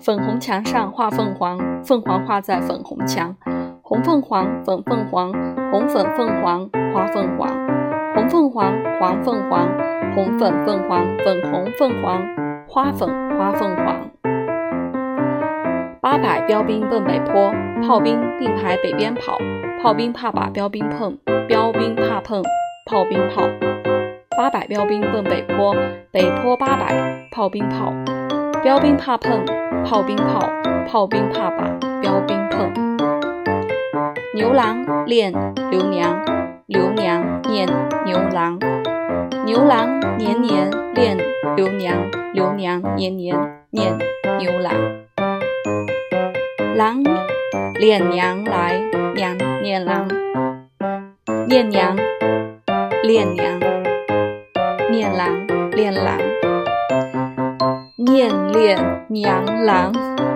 粉红墙上画凤凰，凤凰画在粉红墙。红凤凰，粉凤凰，红粉凤凰，花凤凰。红凤凰，黄凤凰，红粉凤凰，粉红凤凰，花粉花凤凰。八百标兵奔北坡，炮兵并排北边跑，炮兵怕把标兵碰，标兵怕碰炮兵炮。八百标兵奔北坡，北坡八百炮兵炮，标兵怕碰炮兵炮，炮兵怕把标兵碰。牛郎恋刘娘，刘娘念牛郎，牛郎年年恋刘娘，刘娘年年念牛郎。郎恋娘来，娘念郎，念娘恋娘。念郎恋郎，念恋娘郎。